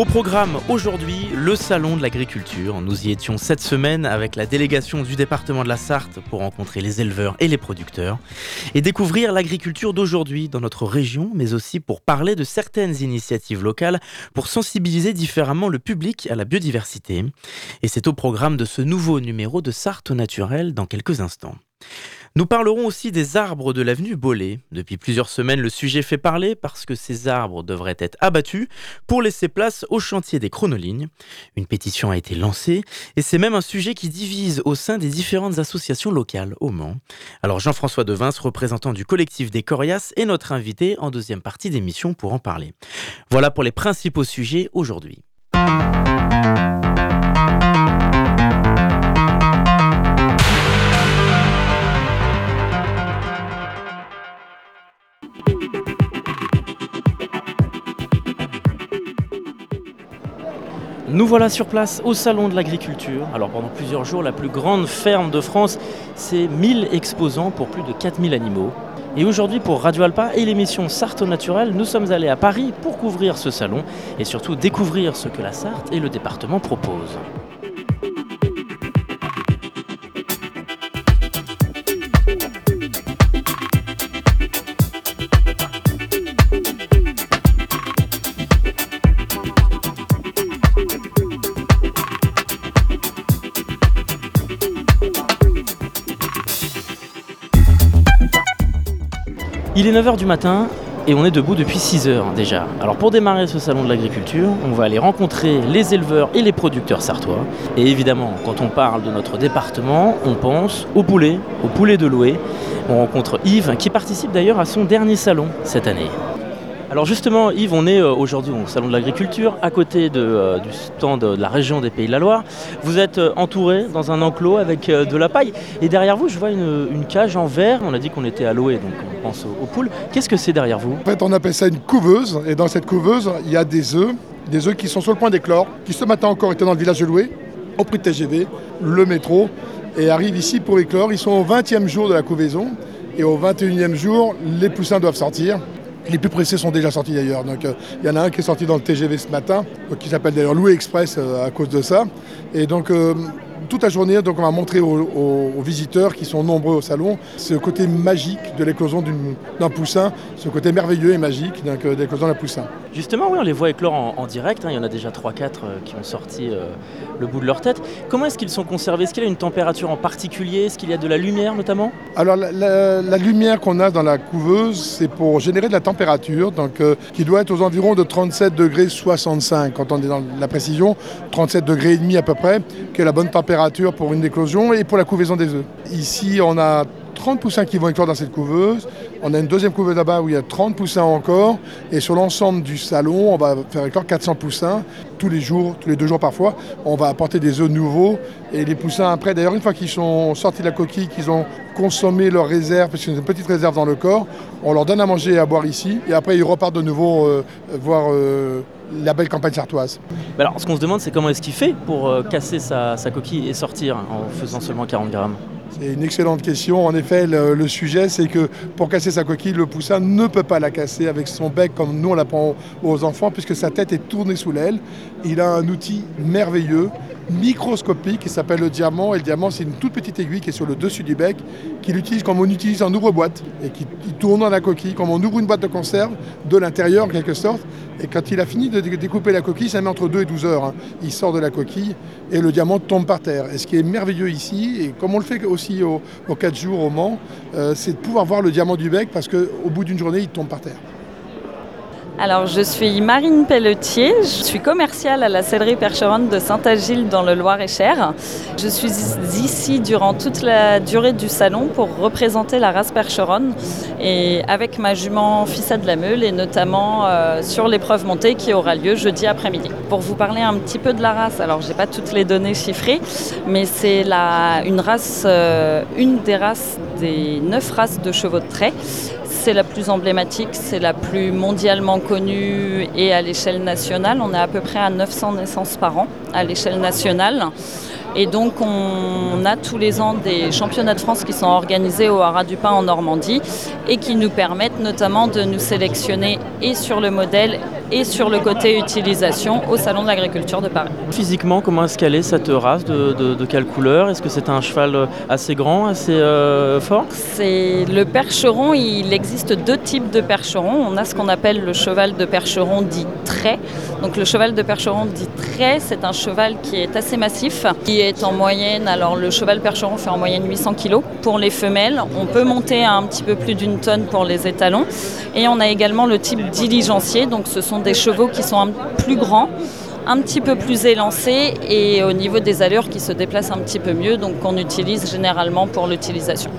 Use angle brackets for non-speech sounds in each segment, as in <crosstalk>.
Au programme aujourd'hui, le Salon de l'agriculture. Nous y étions cette semaine avec la délégation du département de la Sarthe pour rencontrer les éleveurs et les producteurs et découvrir l'agriculture d'aujourd'hui dans notre région, mais aussi pour parler de certaines initiatives locales pour sensibiliser différemment le public à la biodiversité. Et c'est au programme de ce nouveau numéro de Sarthe au naturel dans quelques instants. Nous parlerons aussi des arbres de l'avenue Bollé. Depuis plusieurs semaines, le sujet fait parler parce que ces arbres devraient être abattus pour laisser place au chantier des chronolignes. Une pétition a été lancée et c'est même un sujet qui divise au sein des différentes associations locales au Mans. Alors Jean-François Devins, représentant du collectif des Corias, est notre invité en deuxième partie d'émission pour en parler. Voilà pour les principaux sujets aujourd'hui. Nous voilà sur place au Salon de l'Agriculture. Alors pendant plusieurs jours, la plus grande ferme de France, c'est 1000 exposants pour plus de 4000 animaux. Et aujourd'hui, pour Radio Alpa et l'émission Sarthe au naturel, nous sommes allés à Paris pour couvrir ce salon et surtout découvrir ce que la Sarthe et le département proposent. Il est 9h du matin et on est debout depuis 6h déjà. Alors pour démarrer ce salon de l'agriculture, on va aller rencontrer les éleveurs et les producteurs sartois. Et évidemment, quand on parle de notre département, on pense au poulet, au poulet de Loué. On rencontre Yves qui participe d'ailleurs à son dernier salon cette année. Alors justement, Yves, on est euh, aujourd'hui au Salon de l'Agriculture, à côté euh, du stand de la région des Pays de la Loire. Vous êtes euh, entouré dans un enclos avec de la paille. Et derrière vous, je vois une, cage en verre. On a dit qu'on était à Loé, donc on pense aux, aux poules. Qu'est-ce que c'est derrière vous? En fait, on appelle ça une couveuse. Et dans cette couveuse, il y a des œufs, des œufs qui sont sur le point d'éclore, qui ce matin encore étaient dans le village de Loué, au prix de TGV, le métro, et arrivent ici pour éclore. Ils sont au 20e jour de la couvaison. Et au 21e jour, les poussins doivent sortir. Les plus pressés sont déjà sortis d'ailleurs. Donc euh, il y en a un qui est sorti dans le TGV ce matin, euh, qui s'appelle d'ailleurs Louis Express euh, à cause de ça. Et donc toute la journée, donc on va montrer aux, aux- aux visiteurs qui sont nombreux au salon ce côté magique de l'éclosion d'un poussin, ce côté merveilleux et magique euh, de l'éclosion d'un poussin. Justement, oui, on les voit éclore en, en direct. hein. Il y en a déjà 3-4 qui ont sorti euh, le bout de leur tête. Comment est-ce qu'ils sont conservés? Est-ce qu'il y a une température en particulier? Est-ce qu'il y a de la lumière notamment? Alors la, la- la lumière qu'on a dans la couveuse, c'est pour générer de la température, donc euh, qui doit être aux environs de 37 degrés 65 quand on est dans la précision, 37 degrés et demi à peu près, qui est la bonne température pour une éclosion et pour la couvaison des œufs. Ici, on a 30 poussins qui vont éclore dans cette couveuse. On a une deuxième couveuse là-bas où il y a 30 poussins encore. Et sur l'ensemble du salon, on va faire éclore 400 poussins tous les jours, tous les deux jours parfois. On va apporter des œufs nouveaux. Et les poussins, après, d'ailleurs, une fois qu'ils sont sortis de la coquille, qu'ils ont consommé leur réserve, parce qu'ils ont une petite réserve dans le corps, on leur donne à manger et à boire ici. Et après, ils repartent de nouveau euh, voir euh, la belle campagne sartoise. Alors, ce qu'on se demande, c'est comment est-ce qu'il fait pour euh, casser sa, sa coquille et sortir en faisant seulement 40 grammes? Une excellente question. En effet, le, sujet, c'est que pour casser sa coquille, le poussin ne peut pas la casser avec son bec comme nous on l'apprend aux enfants, puisque sa tête est tournée sous l'aile. Il a un outil merveilleux, microscopique, qui s'appelle le diamant. Et le diamant, c'est une toute petite aiguille qui est sur le dessus du bec, qu'il utilise comme on utilise un ouvre-boîte, et qui, tourne dans la coquille, comme on ouvre une boîte de conserve, de l'intérieur en quelque sorte. Et quand il a fini de dé- découper la coquille, ça met entre 2 et 12 heures. hein. Il sort de la coquille et le diamant tombe par terre. Et ce qui est merveilleux ici, et comme on le fait aussi au- aux 4 jours au Mans, euh, c'est de pouvoir voir le diamant du bec parce qu'au bout d'une journée, il tombe par terre. Alors, je suis Marine Pelletier, je suis commerciale à la sellerie Percheronne de Saint-Agile dans le Loir-et-Cher. Je suis ici durant toute la durée du salon pour représenter la race Percheronne et avec ma jument Fissa de la Meule et notamment euh, sur l'épreuve montée qui aura lieu jeudi après-midi. Pour vous parler un petit peu de la race, alors j'ai pas toutes les données chiffrées, mais c'est une race, euh, une des races des neuf races de chevaux de trait c'est la plus emblématique, c'est la plus mondialement connue et à l'échelle nationale. On est à peu près à 900 naissances par an à l'échelle nationale. Et donc on a tous les ans des championnats de France qui sont organisés au Haras du Pin en Normandie et qui nous permettent notamment de nous sélectionner et sur le modèle et sur le côté utilisation au Salon de l'Agriculture de Paris. Physiquement, comment est-ce qu'elle est cette race de, quelle couleur? Est-ce que c'est un cheval assez grand, assez euh, fort? C'est le percheron, il existe deux types de percherons. On a ce qu'on appelle le cheval de percheron dit trait. Donc le cheval de percheron dit trait, c'est un cheval qui est assez massif, qui est en moyenne, alors le cheval percheron fait en moyenne 800 kg pour les femelles. On peut monter à un petit peu plus d'une tonne pour les étalons. Et on a également le type diligencier, donc ce sont des chevaux qui sont plus grands un petit peu plus élancés et au niveau des allures qui se déplacent un petit peu mieux, donc qu'on utilise généralement pour l'utilisation.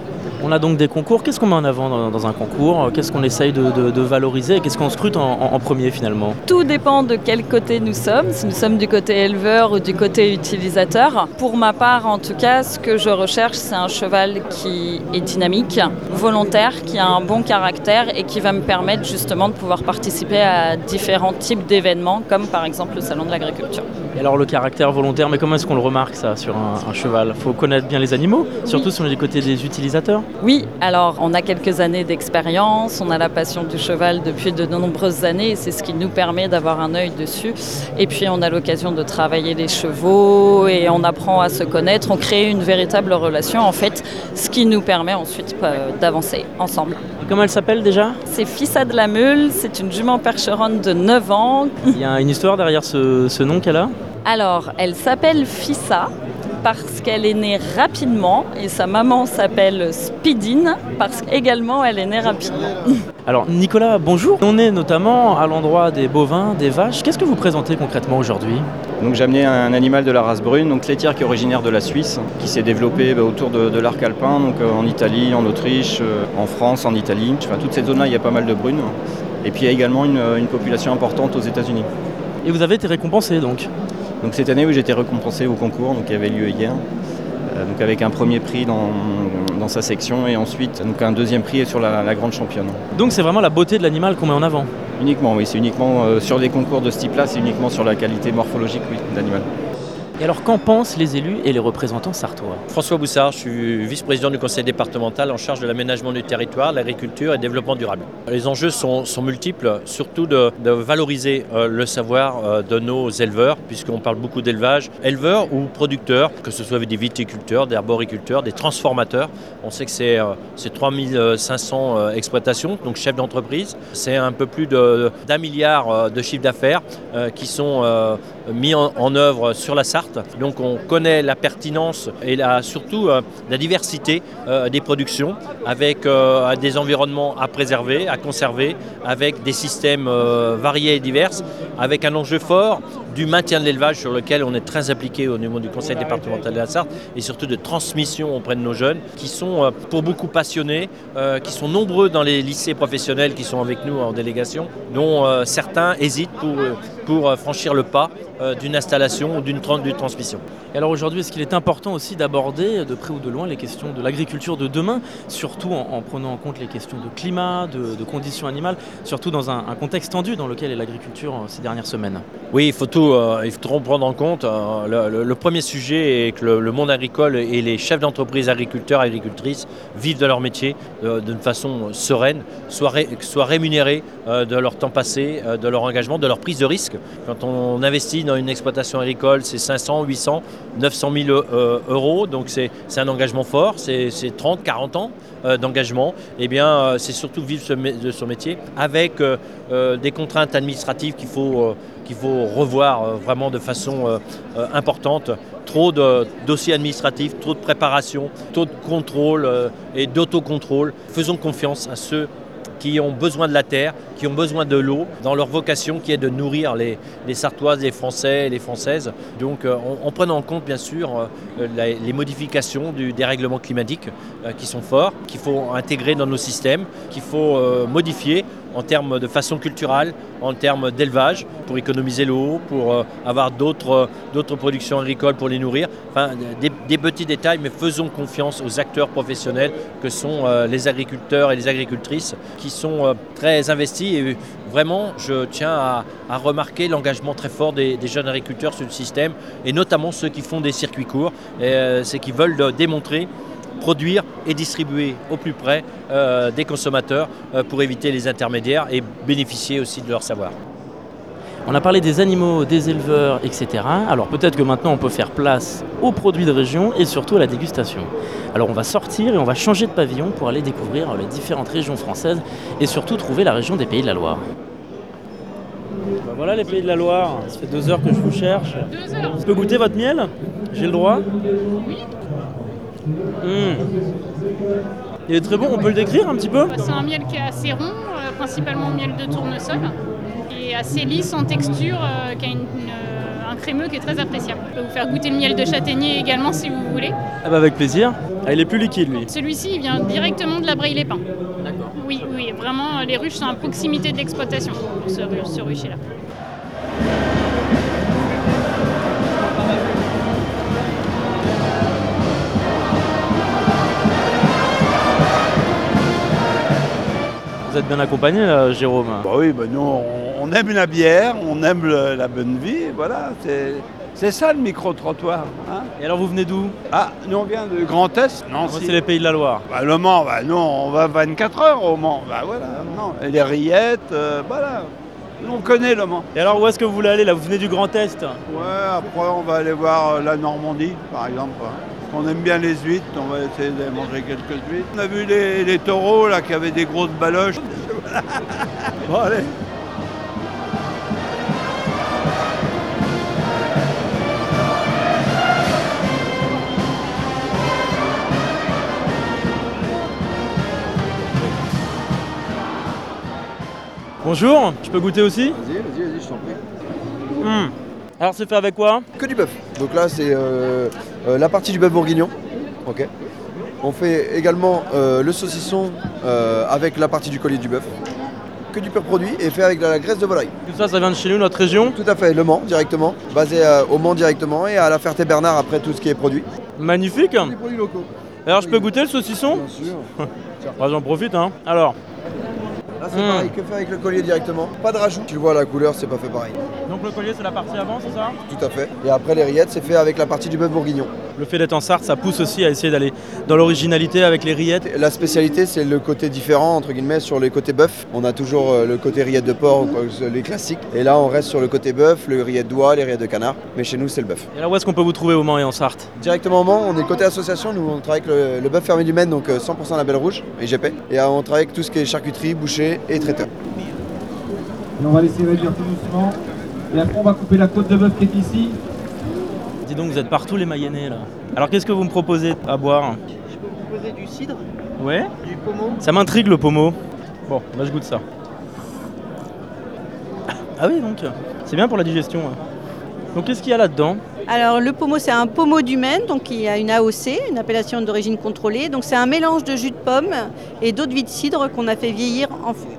On a donc des concours. Qu'est-ce qu'on met en avant dans, un concours? Qu'est-ce qu'on essaye de, valoriser? Qu'est-ce qu'on scrute en, premier finalement? Tout dépend de quel côté nous sommes, si nous sommes du côté éleveur ou du côté utilisateur. Pour ma part, en tout cas, ce que je recherche, c'est un cheval qui est dynamique, volontaire, qui a un bon caractère et qui va me permettre justement de pouvoir participer à différents types d'événements, comme par exemple le Salon de l'Agriculture. Et alors le caractère volontaire, mais comment est-ce qu'on le remarque ça sur un, cheval? Il faut connaître bien les animaux, surtout sur les côtés des utilisateurs oui, alors on a quelques années d'expérience, on a la passion du cheval depuis de nombreuses années et c'est ce qui nous permet d'avoir un œil dessus. Et puis on a l'occasion de travailler les chevaux et on apprend à se connaître, on crée une véritable relation en fait, ce qui nous permet ensuite euh, d'avancer ensemble. comment elle s'appelle déjà? C'est Fissa de la Meule, c'est une jument percheronne de 9 ans. Il y a une histoire derrière ce, ce nom qu'elle a? Alors, elle s'appelle Fissa parce qu'elle est née rapidement et sa maman s'appelle Speedine parce qu'également elle est née rapidement. <laughs> Alors Nicolas, bonjour. On est notamment à l'endroit des bovins, des vaches. Qu'est-ce que vous présentez concrètement aujourd'hui? Donc j'ai amené un animal de la race brune, donc laitière qui est originaire de la Suisse, qui s'est développé bah, autour de, l'arc alpin, donc euh, en Italie, en Autriche, euh, en France, en Italie. Enfin, toute cette zone-là, il y a pas mal de brunes. Et puis il y a également une, une population importante aux États-Unis. Et vous avez été récompensé donc donc cette année, oui, j'ai été récompensé au concours donc, qui avait lieu hier. Euh, donc avec un premier prix dans, sa section et ensuite donc un deuxième prix sur la, grande championne. Donc c'est vraiment la beauté de l'animal qu'on met en avant Uniquement, oui, c'est uniquement euh, sur les concours de ce type-là, c'est uniquement sur la qualité morphologique de l'animal. Et alors, qu'en pensent les élus et les représentants sartois? François Boussard, je suis vice-président du conseil départemental en charge de l'aménagement du territoire, l'agriculture et le développement durable. Les enjeux sont, multiples, surtout de, valoriser euh, le savoir euh, de nos éleveurs, puisqu'on parle beaucoup d'élevage, éleveurs ou producteurs, que ce soit des viticulteurs, des arboriculteurs, des transformateurs. On sait que c'est 3500 euh, exploitations, donc chefs d'entreprise. C'est un peu plus d'un milliard de chiffres d'affaires qui sont mis en, en œuvre sur la Sarthe. Donc on connaît la pertinence et surtout euh, la diversité euh, des productions avec euh, des environnements à préserver, à conserver, avec des systèmes variés et divers, avec un enjeu fort du maintien de l'élevage sur lequel on est très appliqué au niveau du conseil départemental de la Sarthe et surtout de transmission auprès de nos jeunes qui sont pour beaucoup passionnés, qui sont nombreux dans les lycées professionnels qui sont avec nous en délégation, dont certains hésitent pour, pour franchir le pas d'une installation ou d'une transmission. Et alors aujourd'hui, est-ce qu'il est important aussi d'aborder de près ou de loin les questions de l'agriculture de demain, surtout en, prenant en compte les questions de climat, de, conditions animales, surtout dans un, contexte tendu dans lequel est l'agriculture euh, ces dernières semaines? Oui, il faut tout, euh, il faut prendre en compte. Euh, le, premier sujet est que le, monde agricole et les chefs d'entreprise agriculteurs et agricultrices vivent de leur métier d'une façon sereine, soient, soient rémunérés de leur temps passé, de leur engagement, de leur prise de risque. Quand on investit dans une exploitation agricole, c'est 500, 800, 900 000 euros. Donc c'est un engagement fort, c'est 30, 40 ans euh, d'engagement. Et eh bien, euh, c'est surtout vivre de son métier avec euh, des contraintes administratives qu'il faut, qu'il faut revoir vraiment de façon importante. Trop de dossiers administratifs, trop de préparation, trop de contrôle et d'autocontrôle. Faisons confiance à ceux qui ont besoin de la terre, qui ont besoin de l'eau, dans leur vocation qui est de nourrir les, les Sartoises, les Français et les Françaises. Donc euh, en, en prenant en compte bien sûr euh, les modifications du dérèglement climatique euh, qui sont forts, qu'il faut intégrer dans nos systèmes, qu'il faut modifier en termes de façon culturelle, en termes d'élevage, pour économiser l'eau, pour avoir d'autres productions agricoles pour les nourrir. Enfin, des, petits détails, mais faisons confiance aux acteurs professionnels que sont les agriculteurs et les agricultrices, qui sont très investis. Et vraiment, je tiens à, remarquer l'engagement très fort des, jeunes agriculteurs sur le système, et notamment ceux qui font des circuits courts. Euh, C'est qui veulent euh, démontrer produire et distribuer au plus près euh, des consommateurs euh, pour éviter les intermédiaires et bénéficier aussi de leur savoir. On a parlé des animaux, des éleveurs, etc. Alors peut-être que maintenant on peut faire place aux produits de région et surtout à la dégustation. Alors on va sortir et on va changer de pavillon pour aller découvrir les différentes régions françaises et surtout trouver la région des Pays de la Loire. Bah voilà les Pays de la Loire, ça fait deux heures que je vous cherche. Deux heures. Je peux goûter votre miel? J'ai le droit? Oui. Il est très bon, on peut le décrire un petit peu? C'est un miel qui est assez rond, euh, principalement miel de tournesol, assez lisse en texture, euh, qui a une- une, un crémeux qui est très appréciable. Je peux vous faire goûter le miel de châtaignier également si vous voulez. Ah bah avec plaisir. Ah, il est plus liquide lui. Celui-ci, il vient directement de la Braille-les-Pins. D'accord. Oui, oui, vraiment, les ruches sont à proximité de l'exploitation pour ce, ce rucher-là. Vous êtes bien accompagné là, Jérôme? Bah oui, bah nous, on, on aime la bière, on aime le- la bonne vie, voilà, c'est, ça le micro-trottoir. hein. Et alors vous venez d'où? Ah, nous on vient de Grand Est Non, Moi c'est les Pays de la Loire. Bah, le Mans, bah, nous on va 24 heures au Mans, bah voilà, non. Et les rillettes, euh, voilà. Nous on connaît le Mans. Et alors où est-ce que vous voulez aller là? Vous venez du Grand Est? Ouais, après on va aller voir euh, la Normandie, par exemple. hein. On aime bien les huîtres, on va essayer de manger quelques huîtres. On a vu les, les taureaux là qui avaient des grosses baloches. <laughs> bon allez. Bonjour, je peux goûter aussi Vas-y, vas-y, vas-y, je t'en prie. Hmm. Alors c'est fait avec quoi Que du bœuf. Donc là, c'est euh, euh, la partie du bœuf bourguignon. Ok. On fait également euh, le saucisson avec la partie du collier du bœuf. Que du pur produit et fait avec de la graisse de volaille. Tout ça, ça vient de chez nous, notre région. Tout à fait, le Mans directement, basé au Mans directement et à la Ferté-Bernard après tout ce qui est produit. Magnifique. Les produits locaux. Alors je peux goûter le saucisson Bien sûr. <laughs> Bah, J'en profite hein. Alors, Là, c'est Mm. pareil, que fait avec le collier directement. Pas de rajout. Tu le vois, la couleur, c'est pas fait pareil. donc le collier c'est la partie avant, c'est ça? Tout à fait. Et après, les rillettes, c'est fait avec la partie du bœuf bourguignon. Le fait d'être en Sarthe, ça pousse aussi à essayer d'aller dans l'originalité avec les rillettes. La spécialité, c'est le côté différent, entre guillemets, sur les côtés bœuf. On a toujours euh, le côté rillette de porc, les classiques. Et là, on reste sur le côté bœuf, le rillette d'oie, les rillettes de canard. Mais chez nous, c'est le bœuf. Et alors où est-ce qu'on peut vous trouver au Mans et en Sarthe? Directement au Mans, on est côté association. Nous, on travaille avec le, le bœuf fermé du Maine, donc euh, 100% label rouge, IGP. Et euh, on travaille avec tout ce qui est charcuterie, boucher et traiteur. Et on va laisser réduire tout doucement. Et après, on va couper la côte de bœuf qui est ici. Dis donc, vous êtes partout les Mayennais là. Alors qu'est-ce que vous me proposez à boire Je peux vous proposer du cidre, Ouais du pommeau. Ça m'intrigue le pommeau. Bon, là je goûte ça. Ah oui donc, c'est bien pour la digestion. hein. Donc qu'est-ce qu'il y a là-dedans? Alors le pommeau c'est un pommeau du Maine, donc il a une AOC, une appellation d'origine contrôlée. Donc c'est un mélange de jus de pomme et d'eau de vie de cidre qu'on a fait vieillir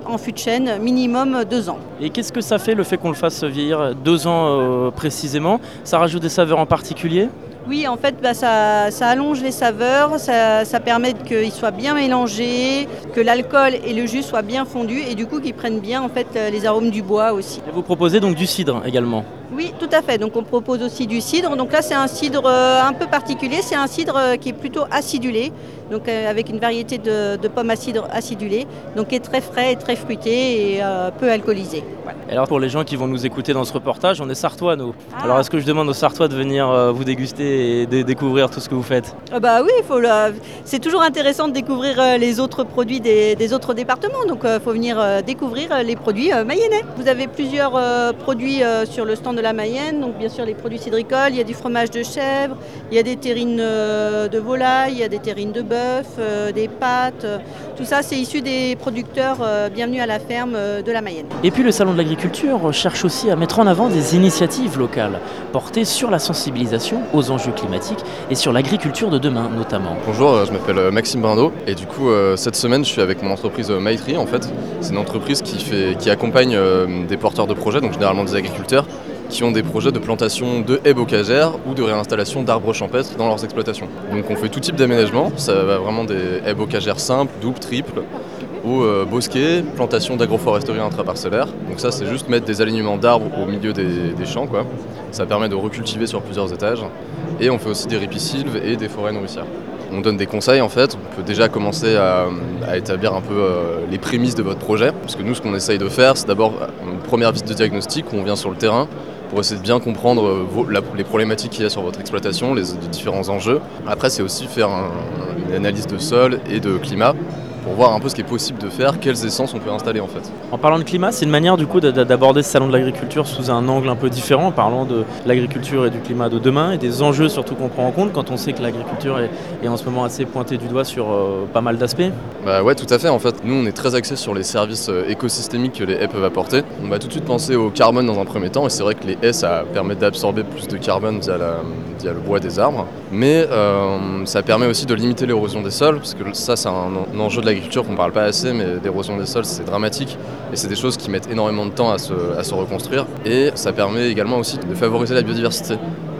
en, fût de chêne minimum deux ans. Et qu'est-ce que ça fait le fait qu'on le fasse vieillir deux ans euh, précisément? Ça rajoute des saveurs en particulier? Oui en fait bah, ça, ça allonge les saveurs, ça, ça permet qu'ils soient bien mélangés, que l'alcool et le jus soient bien fondus et du coup qu'ils prennent bien en fait les arômes du bois aussi. Et vous proposez donc du cidre également? Oui, tout à fait. Donc on propose aussi du cidre. Donc là, c'est un cidre euh, un peu particulier. C'est un cidre euh, qui est plutôt acidulé, donc euh, avec une variété de, de pommes à cidre acidulées, donc qui est très frais et très fruité et euh, peu alcoolisé. Voilà. Et alors pour les gens qui vont nous écouter dans ce reportage, on est sartois nous. Ah. Alors est-ce que je demande aux sartois de venir euh, vous déguster et de découvrir tout ce que vous faites? Ah bah oui, il faut le- c'est toujours intéressant de découvrir les autres produits des, des autres départements. Donc il faut venir découvrir les produits mayennais. Vous avez plusieurs produits sur le stand de la Mayenne. Donc bien sûr les produits cidricoles, il y a du fromage de chèvre, il y a des terrines euh, de volaille, il y a des terrines de bœuf, euh, des pâtes. Tout ça c'est issu des producteurs euh, bienvenus à la ferme de la Mayenne. Et puis le Salon de l'agriculture cherche aussi à mettre en avant des initiatives locales portées sur la sensibilisation aux enjeux climatiques et sur l'agriculture de demain notamment. Bonjour, je m'appelle Maxime Brindot et du coup cette semaine je suis avec mon entreprise Maitri en fait. C'est une entreprise qui, fait, qui accompagne des porteurs de projets, donc généralement des agriculteurs, qui ont des projets de plantation de haies bocagères ou de réinstallation d'arbres champêtres dans leurs exploitations. Donc on fait tout type d'aménagement, ça va vraiment des haies bocagères simples, doubles, triples, ou euh, bosquets, plantation d'agroforesterie intraparcellaire. Donc ça c'est juste mettre des alignements d'arbres au milieu des, champs quoi. Ça permet de recultiver sur plusieurs étages. Et on fait aussi des ripisylves et des forêts nourricières on donne des conseils en fait. On peut déjà commencer à, établir un peu euh, les prémices de votre projet. Parce que nous, ce qu'on essaye de faire, c'est d'abord une première visite de diagnostic où on vient sur le terrain pour essayer de bien comprendre euh, les problématiques qu'il y a sur votre exploitation, les, différents enjeux. Après, c'est aussi faire une analyse de sol et de climat pour voir un peu ce qui est possible de faire, quelles essences on peut installer en fait. En parlant de climat, c'est une manière du coup d'aborder ce salon de l'agriculture sous un angle un peu différent, en parlant de l'agriculture et du climat de demain et des enjeux surtout qu'on prend en compte quand on sait que l'agriculture est, en ce moment assez pointée du doigt sur euh, pas mal d'aspects. Bah ouais, tout à fait. En fait, nous on est très axé sur les services euh, écosystémiques que les haies peuvent apporter. On va tout de suite penser au carbone dans un premier temps et c'est vrai que les haies ça permet d'absorber plus de carbone via, le bois des arbres, mais euh, ça permet aussi de limiter l'érosion des sols parce que ça c'est un, un enjeu de l'agriculture qu'on parle pas assez, mais l'érosion des sols c'est dramatique et c'est des choses qui mettent énormément de temps à se, à se reconstruire et ça permet également aussi de favoriser la biodiversité.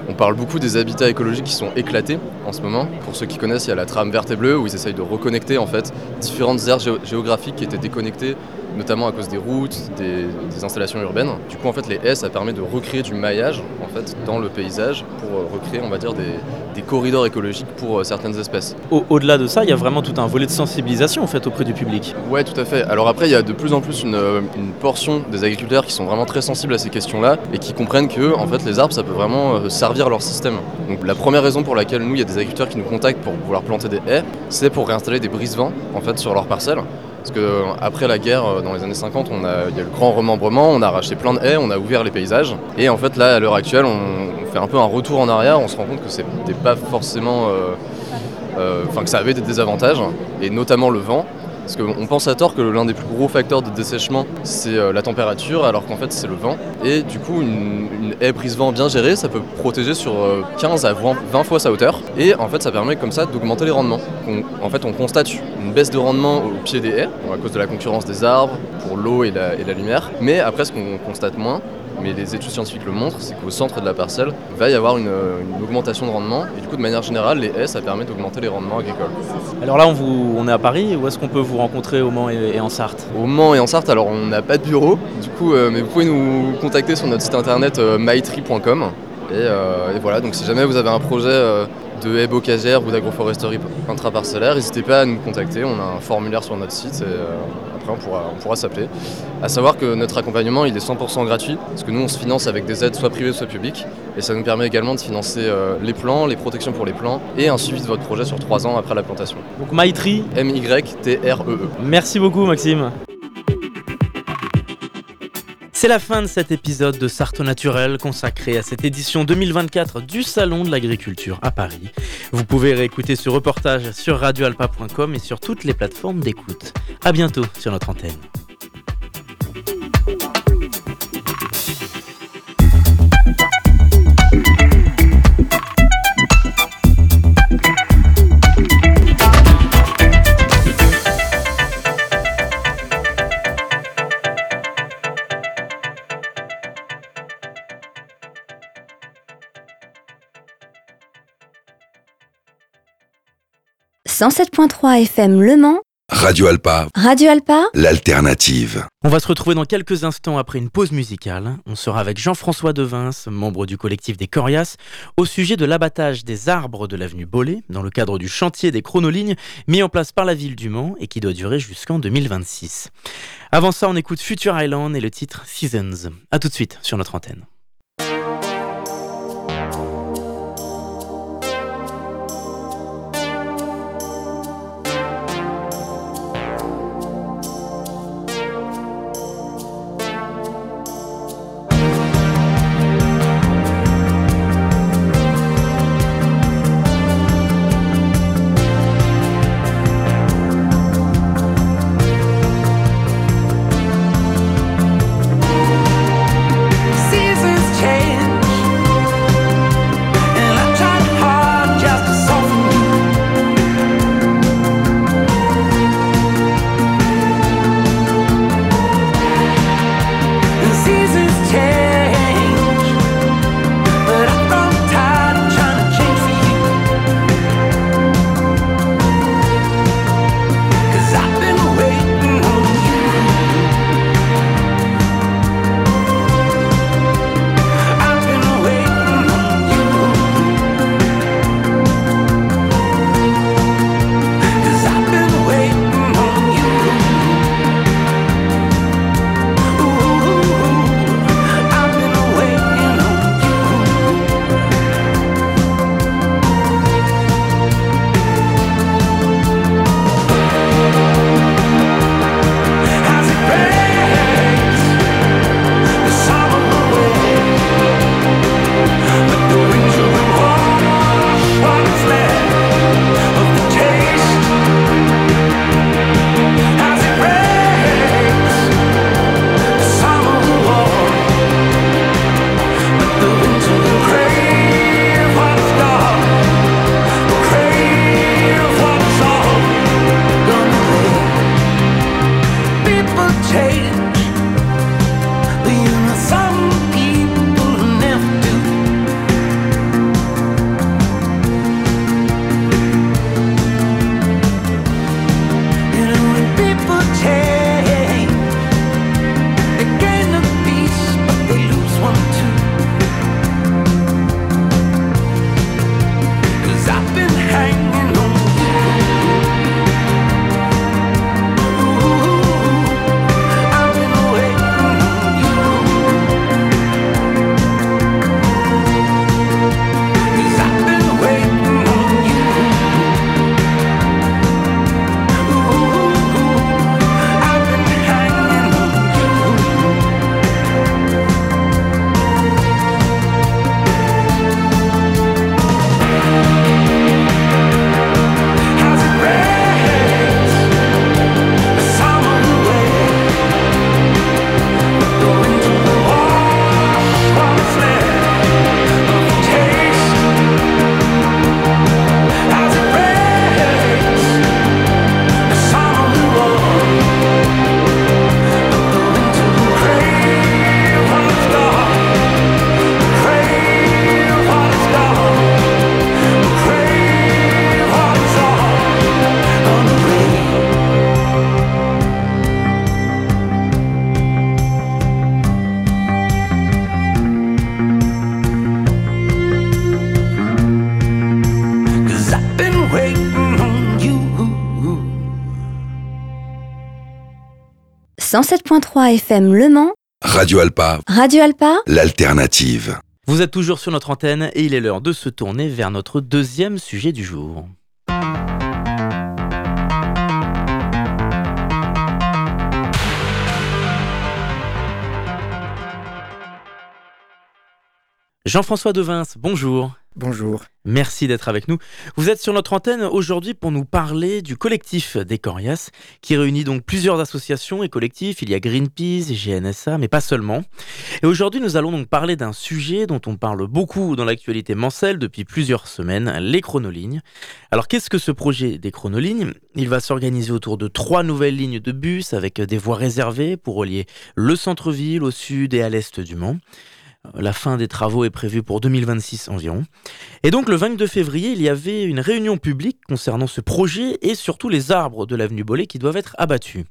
On parle beaucoup des habitats écologiques qui sont éclatés en ce moment. Pour ceux qui connaissent, il y a la trame verte et bleue où ils essayent de reconnecter en fait différentes aires géographiques qui étaient déconnectées notamment à cause des routes, des, installations urbaines. Du coup, en fait, les haies, ça permet de recréer du maillage en fait, dans le paysage pour euh, recréer, on va dire, des, corridors écologiques pour euh, certaines espèces. Au-delà de ça, il y a vraiment tout un volet de sensibilisation en fait, auprès du public. Ouais, tout à fait. Alors après, il y a de plus en plus une, euh, portion des agriculteurs qui sont vraiment très sensibles à ces questions-là et qui comprennent que en fait, les arbres, ça peut vraiment servir leur système. Donc la première raison pour laquelle nous, il y a des agriculteurs qui nous contactent pour vouloir planter des haies, c'est pour réinstaller des brise-vents en fait, sur leurs parcelles. Parce qu'après la guerre, euh, dans les années 50, on a, il y a eu le grand remembrement, on a arraché plein de haies, on a ouvert les paysages. Et en fait, là, à l'heure actuelle, on, fait un peu un retour en arrière, on se rend compte que c'était pas forcément. Euh, euh, enfin, que ça avait des désavantages, et notamment le vent. Parce qu'on pense à tort que l'un des plus gros facteurs de dessèchement, c'est euh, la température, alors qu'en fait c'est le vent. Et du coup, une, haie brise-vent bien gérée, ça peut protéger sur 15 euh, à 20 fois sa hauteur. Et en fait, ça permet comme ça d'augmenter les rendements. en fait, on constate une baisse de rendement au pied des haies, à cause de la concurrence des arbres, pour l'eau et la, et la lumière. Mais après, ce qu'on constate moins, mais les études scientifiques le montrent, c'est qu'au centre de la parcelle, il va y avoir une, augmentation de rendement. Et du coup, de manière générale, les haies, ça permet d'augmenter les rendements agricoles. Alors là, on, vous, on est à Paris, où est-ce qu'on peut vous rencontrer au Mans et, en Sarthe? Au Mans et en Sarthe, alors on n'a pas de bureau, du coup, euh, mais vous pouvez nous contacter sur notre site internet euh, euh, Et, voilà, donc si jamais vous avez un projet euh, de haies bocagères ou d'agroforesterie intraparcellaire, n'hésitez pas à nous contacter. On a un formulaire sur notre site et après on pourra, s'appeler. À savoir que notre accompagnement il est 100% gratuit, parce que nous on se finance avec des aides soit privées soit publiques, et ça nous permet également de financer euh, les plans, les protections pour les plans, et un suivi de votre projet sur 3 ans après la plantation. Donc Maitri M-Y-T-R-E-E. -E. Merci beaucoup Maxime. C'est la fin de cet épisode de Sarto Naturel consacré à cette édition 2024 du Salon de l'Agriculture à Paris. Vous pouvez réécouter ce reportage sur radioalpa.com et sur toutes les plateformes d'écoute. A bientôt sur notre antenne. 107.3 FM Le Mans. Radio Alpa. Radio Alpa. L'alternative. On va se retrouver dans quelques instants après une pause musicale. On sera avec Jean-François Devins, membre du collectif des Corias, au sujet de l'abattage des arbres de l'avenue Bollé dans le cadre du chantier des chronolignes mis en place par la ville du Mans et qui doit durer jusqu'en 2026. Avant ça, on écoute Future Island et le titre Seasons. A tout de suite sur notre antenne. 107.3 FM Le Mans, Radio Alpa, Radio Alpa, l'alternative. Vous êtes toujours sur notre antenne et il est l'heure de se tourner vers notre deuxième sujet du jour. Jean-François Devins, bonjour. Bonjour. Merci d'être avec nous. Vous êtes sur notre antenne aujourd'hui pour nous parler du collectif des Corias, qui réunit donc plusieurs associations et collectifs. Il y a Greenpeace GNSA, mais pas seulement. Et aujourd'hui, nous allons donc parler d'un sujet dont on parle beaucoup dans l'actualité mancelle depuis plusieurs semaines, les chronolignes. Alors qu'est-ce que ce projet des chronolignes Il va s'organiser autour de trois nouvelles lignes de bus avec des voies réservées pour relier le centre-ville au sud et à l'est du Mans. La fin des travaux est prévue pour 2026 environ. Et donc le 22 février, il y avait une réunion publique concernant ce projet et surtout les arbres de l'avenue Bollé qui doivent être abattus.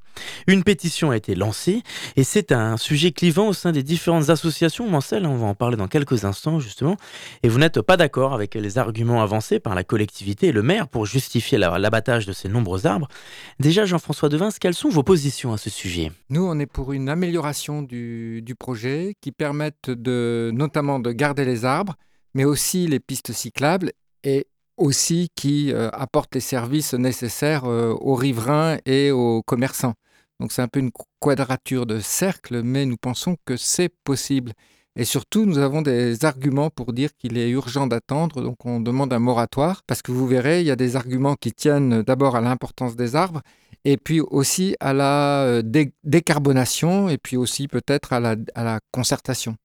Une pétition a été lancée et c'est un sujet clivant au sein des différentes associations. Marcel, on va en parler dans quelques instants justement. Et vous n'êtes pas d'accord avec les arguments avancés par la collectivité et le maire pour justifier l'abattage de ces nombreux arbres. Déjà, Jean-François Devins, quelles sont vos positions à ce sujet? Nous, on est pour une amélioration du projet qui permette de notamment de garder les arbres, mais aussi les pistes cyclables et aussi qui euh, apportent les services nécessaires euh, aux riverains et aux commerçants. Donc c'est un peu une quadrature de cercle, mais nous pensons que c'est possible. Et surtout, nous avons des arguments pour dire qu'il est urgent d'attendre, donc on demande un moratoire, parce que vous verrez, il y a des arguments qui tiennent d'abord à l'importance des arbres, et puis aussi à la euh, décarbonation, et puis aussi peut-être à la concertation.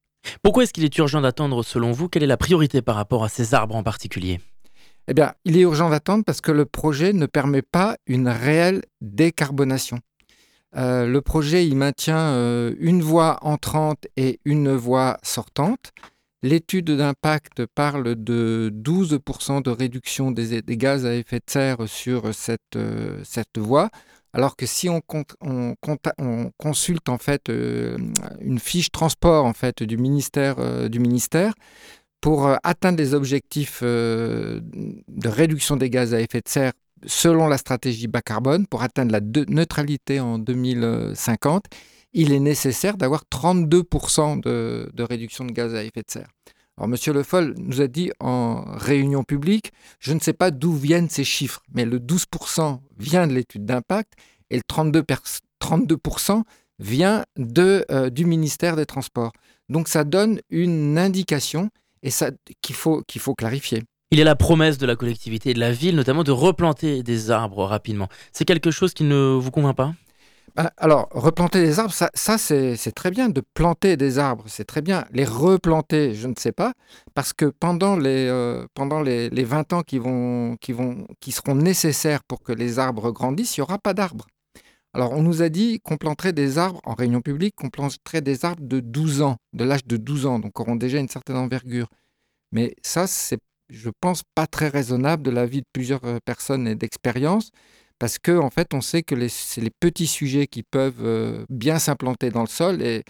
Pourquoi est-ce qu'il est urgent d'attendre selon vous Quelle est la priorité par rapport à ces arbres en particulier? Eh bien, il est urgent d'attendre parce que le projet ne permet pas une réelle décarbonation. Euh, le projet, il maintient euh, une voie entrante et une voie sortante. L'étude d'impact parle de 12% de réduction des, gaz à effet de serre sur cette, euh, cette voie. Alors que si on, consulte en fait euh, une fiche transport en fait du ministère, euh, pour euh, atteindre les objectifs de réduction des gaz à effet de serre selon la stratégie bas carbone, pour atteindre la neutralité en 2050, il est nécessaire d'avoir 32% de, de réduction de gaz à effet de serre. Alors, M. Le Foll nous a dit en réunion publique, je ne sais pas d'où viennent ces chiffres, mais le 12% vient de l'étude d'impact et le 32%, 32% vient euh, du ministère des Transports. Donc, ça donne une indication et ça qu'il faut, faut clarifier. Il y a la promesse de la collectivité et de la ville, notamment de replanter des arbres rapidement. C'est quelque chose qui ne vous convainc pas? Alors, replanter des arbres, ça, c'est très bien. De planter des arbres, c'est très bien. Les replanter, je ne sais pas, parce que pendant les, euh, pendant les, 20 ans qui, vont, qui, vont, qui seront nécessaires pour que les arbres grandissent, il n'y aura pas d'arbres. Alors, on nous a dit qu'on planterait des arbres en réunion publique, qu'on planterait des arbres de 12 ans, de l'âge de 12 ans, donc auront déjà une certaine envergure. Mais ça, c'est, je pense, pas très raisonnable de l'avis de plusieurs euh, personnes et d'expérience parce que en fait, on sait que c'est les petits sujets qui peuvent euh, bien s'implanter dans le sol et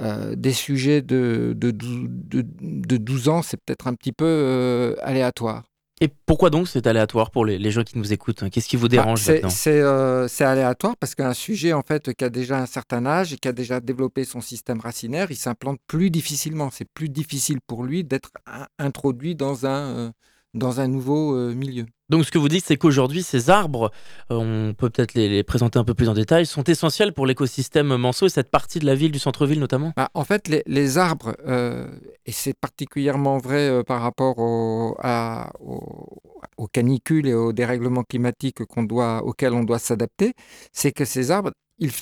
euh, des sujets de, de, de, 12 ans, c'est peut-être un petit peu euh, aléatoire. Et pourquoi donc c'est aléatoire pour les, gens qui nous écoutent Qu'est-ce qui vous bah, dérange C'est aléatoire parce qu'un sujet en fait qui a déjà un certain âge et qui a déjà développé son système racinaire, il s'implante plus difficilement. C'est plus difficile pour lui d'être introduit dans un, dans un nouveau milieu. Donc ce que vous dites, c'est qu'aujourd'hui, ces arbres, euh, on peut peut-être les, présenter un peu plus en détail, sont essentiels pour l'écosystème manceau et cette partie de la ville, du centre-ville notamment? Bah, En fait, les, arbres, euh, et c'est particulièrement vrai euh, par rapport aux canicules et aux dérèglements climatiques doit, auxquels on doit s'adapter, c'est que ces arbres,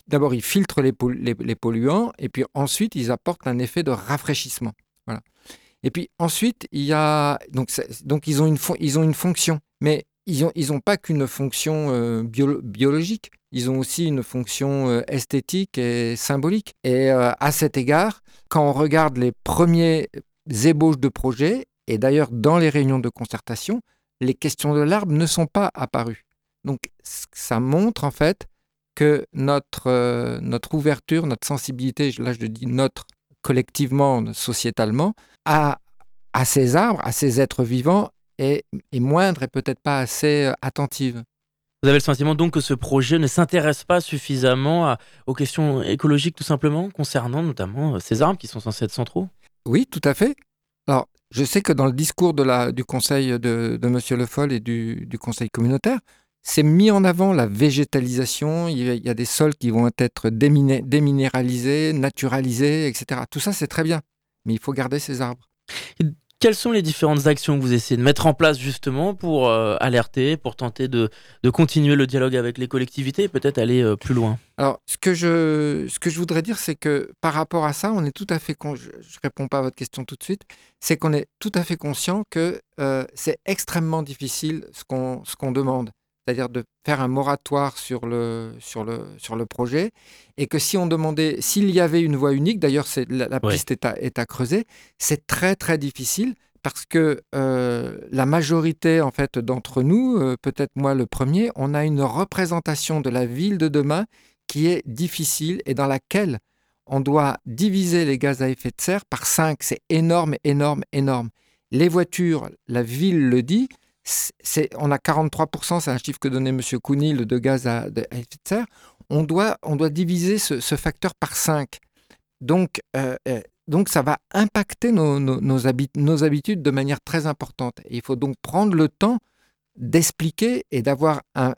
d'abord, ils filtrent les, les, polluants et puis ensuite, ils apportent un effet de rafraîchissement. Voilà. Et puis ensuite, ils, ont une fonction, mais ils n'ont pas qu'une fonction euh, biologique, ils ont aussi une fonction euh, esthétique et symbolique. Et euh, à cet égard, quand on regarde les premiers ébauches de projets, et d'ailleurs dans les réunions de concertation, les questions de l'arbre ne sont pas apparues. Donc ça montre en fait que notre, notre ouverture, notre sensibilité, là je dis notre collectivement, sociétalement, à, à ces arbres, à ces êtres vivants, est, est moindre et peut-être pas assez euh, attentive. Vous avez le sentiment donc que ce projet ne s'intéresse pas suffisamment aux questions écologiques tout simplement, concernant notamment euh, ces arbres qui sont censés être centraux? Oui, tout à fait. Alors, je sais que dans le discours de la, du conseil de, de M. Le Foll et du, du conseil communautaire, c'est mis en avant la végétalisation, il y, a, des sols qui vont être déminéralisés, naturalisés, etc. Tout ça, c'est très bien, mais il faut garder ces arbres. Quelles sont les différentes actions que vous essayez de mettre en place justement pour euh, alerter, pour tenter de, continuer le dialogue avec les collectivités et peut-être aller euh, plus loin? Alors, ce que, je, ce que je voudrais dire, c'est que par rapport à ça, on est tout à fait, je ne réponds pas à votre question tout de suite, c'est qu'on est tout à fait conscient que euh, c'est extrêmement difficile ce qu'on qu'on demande c'est-à-dire de faire un moratoire sur le, sur, le, sur le projet, et que si on demandait, s'il y avait une voie unique, d'ailleurs la, la piste est, à, est à, creuser, c'est très très difficile parce que euh, la majorité en fait d'entre nous, euh, peut-être moi le premier, on a une représentation de la ville de demain qui est difficile et dans laquelle on doit diviser les gaz à effet de serre par 5. C'est énorme, énorme, énorme. Les voitures, la ville le dit, on a 43%, c'est un chiffre que donnait M. Kounil de gaz à, effet de serre. On doit, on doit diviser ce, facteur par 5. Donc, euh, euh, donc, ça va impacter nos, habitudes de manière très importante. il faut donc prendre le temps d'expliquer et d'avoir un,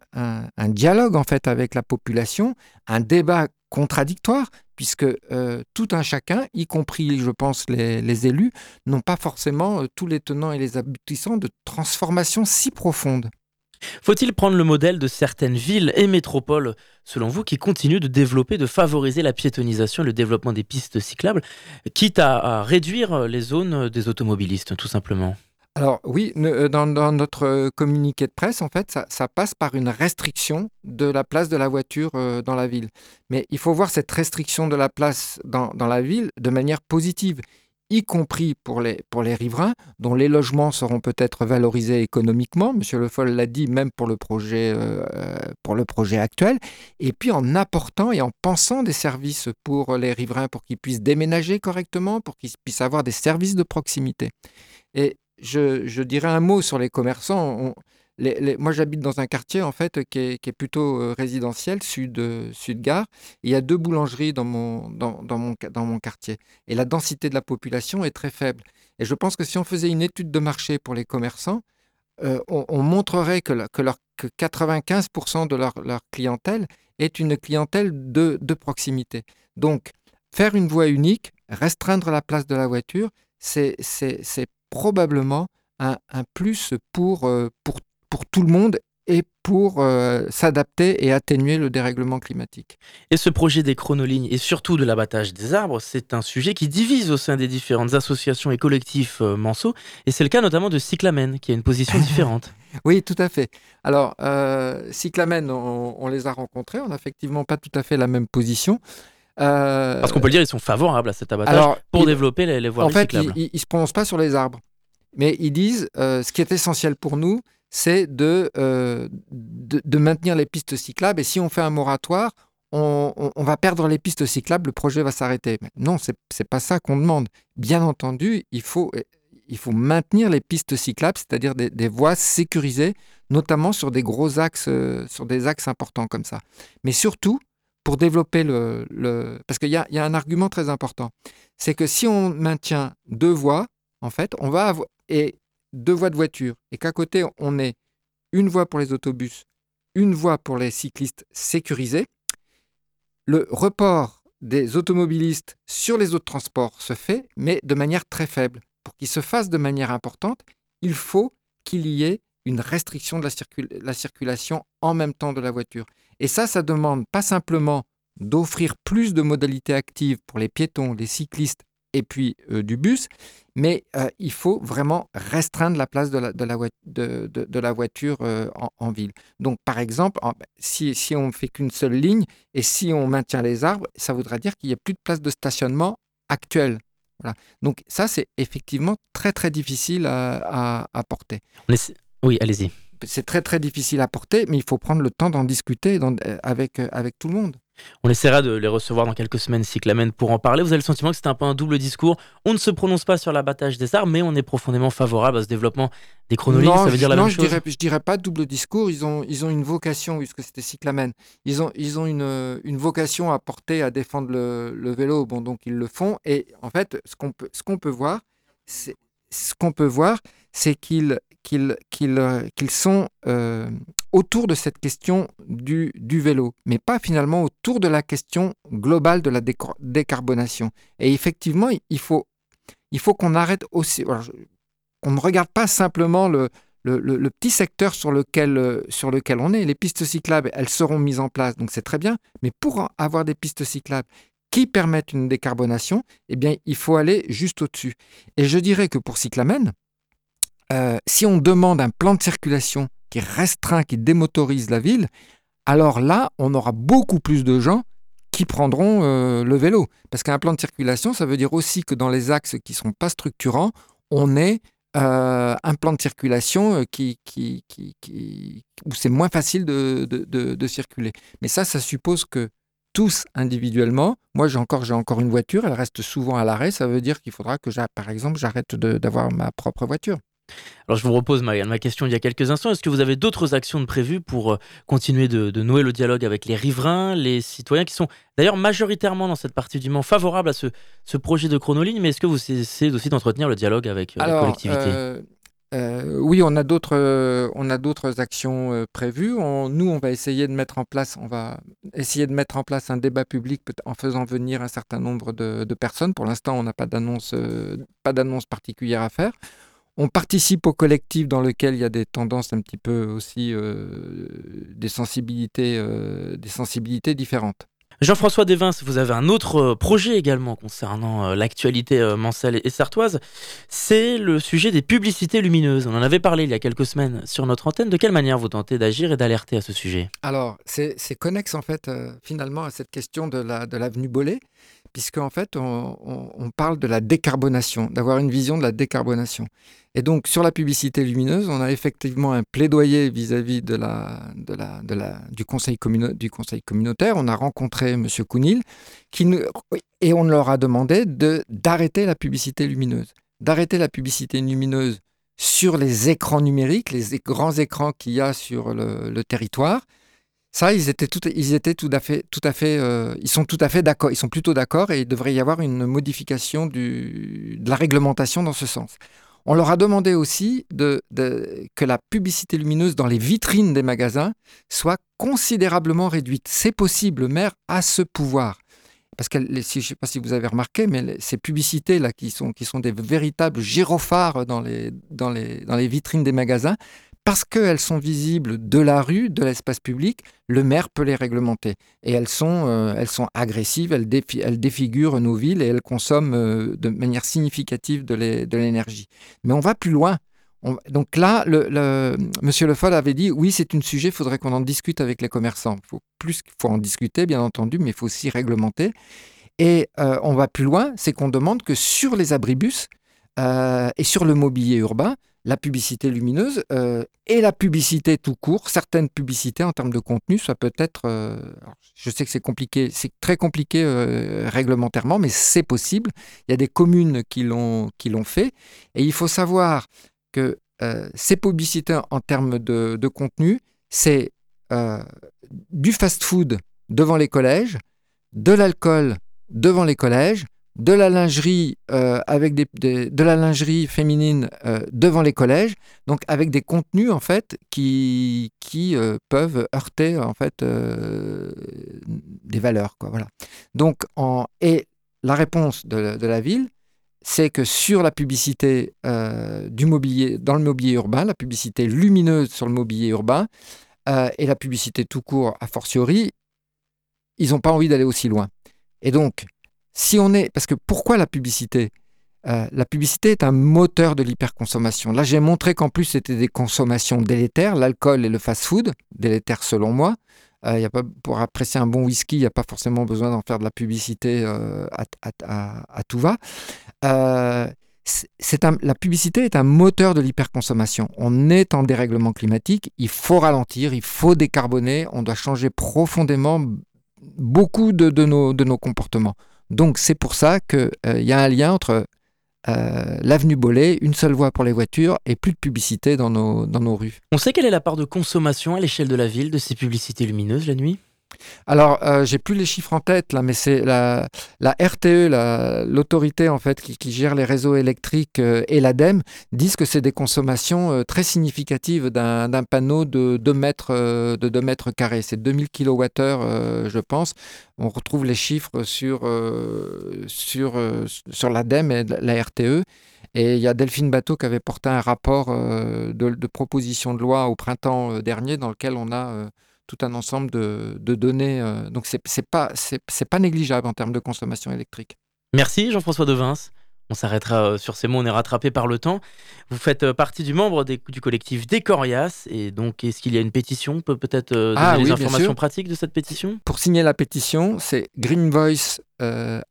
dialogue en fait avec la population, un débat contradictoire, puisque euh, tout un chacun, y compris, je pense, les, élus, n'ont pas forcément euh, tous les tenants et les aboutissants de transformations si profondes. Faut-il prendre le modèle de certaines villes et métropoles, selon vous, qui continuent de développer, de favoriser la piétonisation et le développement des pistes cyclables, quitte à réduire les zones des automobilistes, tout simplement? Alors oui, euh, dans, notre euh, communiqué de presse, en fait, ça, passe par une restriction de la place de la voiture euh, dans la ville. Mais il faut voir cette restriction de la place dans, la ville de manière positive, y compris pour les, riverains, dont les logements seront peut-être valorisés économiquement. Monsieur Le Foll l'a dit, même pour le, projet, pour le projet actuel. Et puis en apportant et en pensant des services pour les riverains, pour qu'ils puissent déménager correctement, pour qu'ils puissent avoir des services de proximité. Et je, dirais un mot sur les commerçants. moi, j'habite dans un quartier en fait qui est, plutôt euh, résidentiel, sud, euh, sud gare. Il y a deux boulangeries dans mon, dans, mon, dans mon quartier. Et la densité de la population est très faible. Et je pense que si on faisait une étude de marché pour les commerçants, euh, on, montrerait que, que, leur, que 95% de leur, leur, clientèle est une clientèle de, de proximité. Donc, faire une voie unique, restreindre la place de la voiture, c'est probablement un, plus pour, euh, pour, pour tout le monde et pour euh, s'adapter et atténuer le dérèglement climatique. Et ce projet des chronolignes et surtout de l'abattage des arbres, c'est un sujet qui divise au sein des différentes associations et collectifs euh, manceaux, et c'est le cas notamment de Cyclamen, qui a une position <laughs> différente. oui, tout à fait. Alors, Cyclamen, on, on, les a rencontrés, on n'a effectivement pas tout à fait la même position. Euh, Parce qu'on peut le dire, ils sont favorables à cet abattage pour développer les, les voies en fait, Ils ne se prononcent pas sur les arbres. Mais ils disent, euh, ce qui est essentiel pour nous, c'est de, euh, de, maintenir les pistes cyclables. Et si on fait un moratoire, on, va perdre les pistes cyclables, le projet va s'arrêter. Non, ce n'est pas ça qu'on demande. Bien entendu, il faut, il faut maintenir les pistes cyclables, c'est-à-dire des, des, voies sécurisées, notamment sur des gros axes, sur des axes importants comme ça. Mais surtout, pour développer le... Parce qu'il y a, un argument très important. C'est que si on maintient deux voies, en fait, on va avoir... Et deux voies de voiture, et qu'à côté, on ait une voie pour les autobus, une voie pour les cyclistes sécurisés, le report des automobilistes sur les autres transports se fait, mais de manière très faible. Pour qu'il se fasse de manière importante, il faut qu'il y ait une restriction de la circulation en même temps de la voiture. Et ça, ça demande pas simplement d'offrir plus de modalités actives pour les piétons, les cyclistes et puis euh, du bus, mais euh, il faut vraiment restreindre la place de la, voiture euh, en, ville. Donc, par exemple, si, on ne fait qu'une seule ligne et si on maintient les arbres, ça voudra dire qu'il n'y a plus de place de stationnement actuelle. Voilà. Donc, ça, c'est effectivement très, très difficile à, porter. Oui, allez-y c'est très très difficile à porter, mais il faut prendre le temps d'en discuter euh, avec, euh, avec tout le monde. On essaiera de les recevoir dans quelques semaines, Cyclamen, pour en parler. Vous avez le sentiment que c'est un peu un double discours. On ne se prononce pas sur l'abattage des arbres, mais on est profondément favorable à ce développement des chronolignes. ça veut dire la non, même je chose? dirais, je dirais pas double discours. Ils ont, ils ont une vocation, puisque c'était Cyclamen. Ils ont, ils ont une, une vocation à porter, à défendre le, le vélo. Bon, donc ils le font. Et en fait, ce qu'on peut, ce qu'on peut voir, c'est ce qu'on peut voir, c'est qu'ils euh, sont euh, autour de cette question du, du vélo, mais pas finalement autour de la question globale de la décarbonation. Et effectivement, il faut, il faut qu'on arrête aussi, qu'on ne regarde pas simplement le, le, le- petit secteur sur lequel, euh, sur lequel on est. Les pistes cyclables, elles seront mises en place, donc c'est très bien, mais pour avoir des pistes cyclables qui permettent une décarbonation, eh bien, il faut aller juste au-dessus. Et je dirais que pour Cyclamen, euh, si on demande un plan de circulation qui restreint, qui démotorise la ville, alors là, on aura beaucoup plus de gens qui prendront euh, le vélo. Parce qu'un plan de circulation, ça veut dire aussi que dans les axes qui ne sont pas structurants, on ait euh, un plan de circulation où c'est moins facile de, de- circuler. Mais ça, ça suppose que tous individuellement, moi j'ai encore, j'ai encore une voiture, elle reste souvent à l'arrêt, ça veut dire qu'il faudra que, par exemple, j'arrête d'avoir ma propre voiture. Alors je vous repose ma, ma question il y a quelques instants. Est-ce que vous avez d'autres actions de prévues pour euh, continuer de, de nouer le dialogue avec les riverains, les citoyens qui sont d'ailleurs majoritairement dans cette partie du Mans favorables à ce, ce projet de chronoligne, mais est-ce que vous essayez aussi d'entretenir le dialogue avec euh, les collectivités euh, euh, oui, on a d'autres, euh, on a d'autres actions euh, prévues. On- nous, on va essayer de mettre en place, on va essayer de mettre en place un débat public en faisant venir un certain nombre de, de personnes. Pour l'instant, on n'a pas d'annonce, pas d'annonce particulière à faire. On participe au collectif dans lequel il y a des tendances un petit peu aussi euh, des sensibilités, euh, des sensibilités différentes. Jean-François Desvins, vous avez un autre euh, projet également concernant l'actualité mancelle et sartoise. C'est le sujet des publicités lumineuses. On en avait parlé il y a quelques semaines sur notre antenne. De quelle manière vous tentez d'agir et d'alerter à ce sujet? Alors, c'est connexe en fait euh, finalement à cette question de la de l'avenue Bollé, puisque en fait on, parle de la décarbonation, d'avoir une vision de la décarbonation. Et donc sur la publicité lumineuse, on a effectivement un plaidoyer vis-à-vis du, conseil communautaire. On a rencontré M. Kounil et on leur a demandé de d'arrêter la publicité lumineuse, d'arrêter la publicité lumineuse sur les écrans numériques, les grands écrans qu'il y a sur le territoire. Ça, ils étaient tout, à fait, euh, ils sont tout à fait d'accord. Ils sont plutôt d'accord et il devrait y avoir une modification de la réglementation dans ce sens. On leur a demandé aussi que la publicité lumineuse dans les vitrines des magasins soit considérablement réduite. C'est possible, le maire a ce pouvoir. Parce que je ne sais pas si vous avez remarqué, mais ces publicités-là qui sont, qui sont des véritables gyrophares dans les, dans les, dans les vitrines des magasins, parce qu'elles sont visibles de la rue, de l'espace public, le maire peut les réglementer. Et elles sont, euh, elles sont agressives, elles, défi- elles défigurent nos villes et elles consomment euh, de manière significative de l'é- de l'énergie. Mais on va plus loin. On- donc là, le, le- Monsieur Le Foll avait dit oui, c'est un sujet, il faudrait qu'on en discute avec les commerçants. Il faut plus faut en discuter, bien entendu, mais il faut aussi réglementer. Et euh, on va plus loin, c'est qu'on demande que sur les abribus et sur le mobilier urbain, la publicité lumineuse euh, et la publicité tout court, certaines publicités en termes de contenu, ça peut être, euh, je sais que c'est compliqué, c'est très compliqué euh, réglementairement, mais c'est possible. Il y a des communes qui l'ont fait, et il faut savoir que ces publicités en termes de, contenu, c'est du fast-food devant les collèges, de l'alcool devant les collèges, de la lingerie euh, avec des, de la lingerie féminine euh, devant les collèges, donc avec des contenus en fait qui qui euh, peuvent heurter en fait des valeurs quoi voilà. Donc en et la réponse de, de la ville c'est que sur la publicité du mobilier, dans le mobilier urbain, la publicité lumineuse sur le mobilier urbain et la publicité tout court a fortiori, ils n'ont pas envie d'aller aussi loin. Et donc, si on est, parce que pourquoi la publicité? Euh, La publicité est un moteur de l'hyperconsommation. Là, j'ai montré qu'en plus c'était des consommations délétères, l'alcool et le fast-food, délétères selon moi. Euh, y a pas, pour apprécier un bon whisky, il n'y a pas forcément besoin d'en faire de la publicité euh, à, tout va. Euh, la publicité est un moteur de l'hyperconsommation. On est en dérèglement climatique, il faut ralentir, il faut décarboner, on doit changer profondément beaucoup de, nos, de nos comportements. Donc c'est pour ça qu'il y a un lien entre euh, l'avenue Bollé, une seule voie pour les voitures et plus de publicité dans nos, dans nos rues. On sait quelle est la part de consommation à l'échelle de la ville de ces publicités lumineuses la nuit? Alors, euh, j'ai plus les chiffres en tête là, mais c'est la, RTE, l'autorité en fait qui, gère les réseaux électriques euh, et l'ADEME disent que c'est des consommations euh, très significatives d'un panneau de 2 mètres de 2 mètres carrés. C'est 2000 kWh, je pense. On retrouve les chiffres sur sur sur l'ADEME et la RTE. Et il y a Delphine Bateau qui avait porté un rapport de, de, proposition de loi au printemps dernier dans lequel on a tout un ensemble de, données. Euh, donc, ce n'est pas, pas négligeable en termes de consommation électrique. Merci Jean-François Devins. On s'arrêtera euh, sur ces mots, on est rattrapé par le temps. Vous faites euh, partie du membre du collectif Décorias, et donc est-ce qu'il y a une pétition? Peut peut-être donner ah les informations pratiques de cette pétition? Pour signer la pétition, c'est Green Voice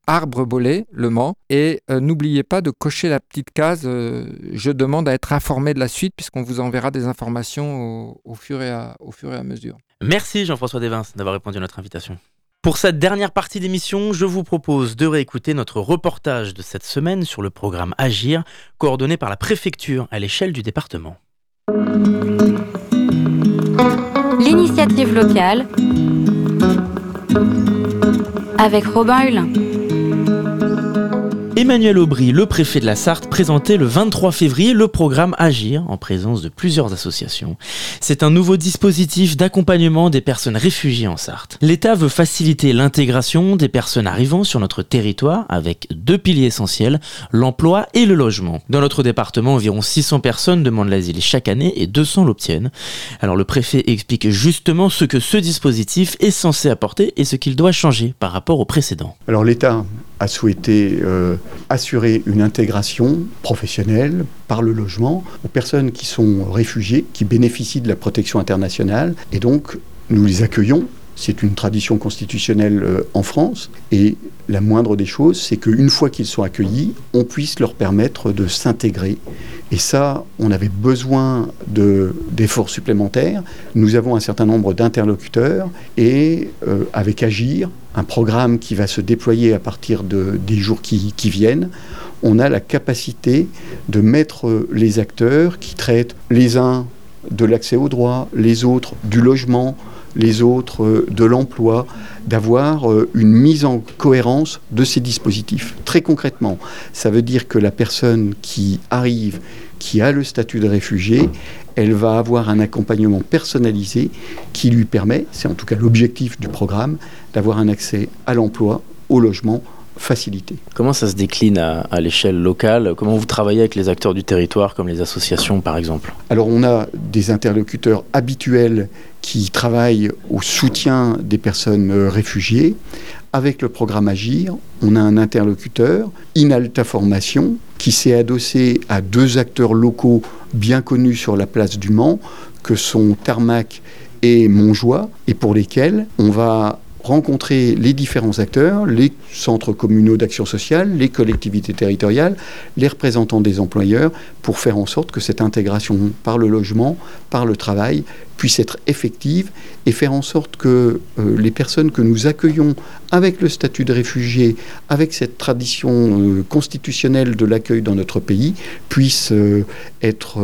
Arbre Bolé, Le Mans, et n'oubliez pas de cocher la petite case Je demande à être informé de la suite, puisqu'on vous enverra des informations au, fur, et à, au fur et à mesure. Merci Jean-François Devins d'avoir répondu à notre invitation. Pour cette dernière partie d'émission, je vous propose de réécouter notre reportage de cette semaine sur le programme Agir, coordonné par la préfecture à l'échelle du département. L'initiative locale avec Robin Hulin. Emmanuel Aubry, le préfet de la Sarthe, présentait le 23 février le programme Agir en présence de plusieurs associations. C'est un nouveau dispositif d'accompagnement des personnes réfugiées en Sarthe. L'État veut faciliter l'intégration des personnes arrivant sur notre territoire avec deux piliers essentiels, l'emploi et le logement. Dans notre département, environ 600 personnes demandent l'asile chaque année et 200 l'obtiennent. Alors le préfet explique justement ce que ce dispositif est censé apporter et ce qu'il doit changer par rapport au précédent. Alors l'État a souhaité euh, assurer une intégration professionnelle par le logement aux personnes qui sont réfugiées, qui bénéficient de la protection internationale. Et donc, nous les accueillons. C'est une tradition constitutionnelle euh, en France. Et la moindre des choses, c'est qu'une fois qu'ils sont accueillis, on puisse leur permettre de s'intégrer et ça, on avait besoin d'efforts supplémentaires. Nous avons un certain nombre d'interlocuteurs et euh, avec Agir, un programme qui va se déployer à partir de, des jours qui, qui viennent, on a la capacité de mettre les acteurs qui traitent les uns de l'accès au droit, les autres du logement, les autres euh, de l'emploi, d'avoir euh, une mise en cohérence de ces dispositifs. Très concrètement, ça veut dire que la personne qui arrive, qui a le statut de réfugié, elle va avoir un accompagnement personnalisé qui lui permet, c'est en tout cas l'objectif du programme, d'avoir un accès à l'emploi, au logement, facilité. Comment ça se décline à, à l'échelle locale? Comment vous travaillez avec les acteurs du territoire, comme les associations par exemple? Alors on a des interlocuteurs habituels qui travaillent au soutien des personnes euh, réfugiées. Avec le programme Agir, on a un interlocuteur, Inalta Formation, qui s'est adossé à deux acteurs locaux bien connus sur la place du Mans, que sont Tarmac et Montjoie, et pour lesquels on va rencontrer les différents acteurs, les centres communaux d'action sociale, les collectivités territoriales, les représentants des employeurs, pour faire en sorte que cette intégration par le logement, par le travail, puisse être effective et faire en sorte que euh, les personnes que nous accueillons avec le statut de réfugié, avec cette tradition euh, constitutionnelle de l'accueil dans notre pays, puissent euh, être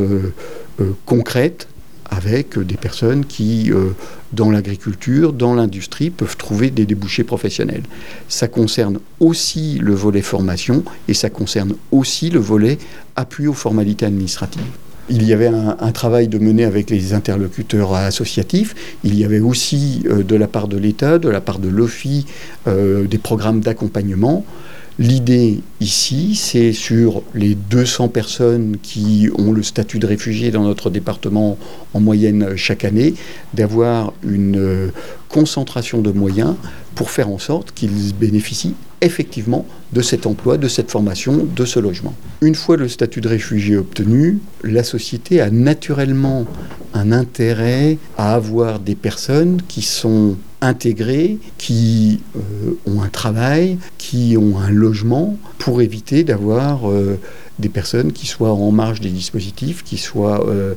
concrètes, avec des personnes qui, dans l'agriculture, dans l'industrie, peuvent trouver des débouchés professionnels. Ça concerne aussi le volet formation et ça concerne aussi le volet appui aux formalités administratives. Il y avait un, travail de mener avec les interlocuteurs associatifs. Il y avait aussi euh, de la part de l'État, de la part de l'OFI, euh, des programmes d'accompagnement. L'idée ici, c'est sur les 200 personnes qui ont le statut de réfugié dans notre département en moyenne chaque année, d'avoir une euh, concentration de moyens pour faire en sorte qu'ils bénéficient effectivement de cet emploi, de cette formation, de ce logement. Une fois le statut de réfugié obtenu, la société a naturellement un intérêt à avoir des personnes qui sont intégrées, qui euh, ont un travail, qui ont un logement, pour éviter d'avoir euh, des personnes qui soient en marge des dispositifs, qui, soient, euh,